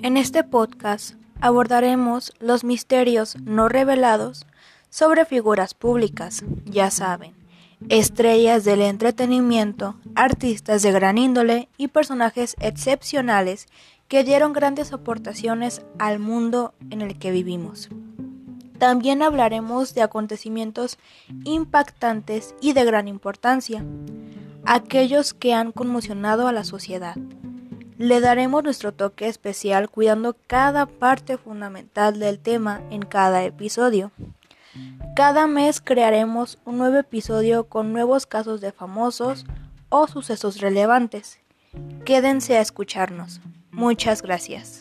En este podcast abordaremos los misterios no revelados sobre figuras públicas, ya saben, estrellas del entretenimiento, artistas de gran índole y personajes excepcionales que dieron grandes aportaciones al mundo en el que vivimos. También hablaremos de acontecimientos impactantes y de gran importancia, aquellos que han conmocionado a la sociedad. Le daremos nuestro toque especial cuidando cada parte fundamental del tema en cada episodio. Cada mes crearemos un nuevo episodio con nuevos casos de famosos o sucesos relevantes. Quédense a escucharnos. Muchas gracias.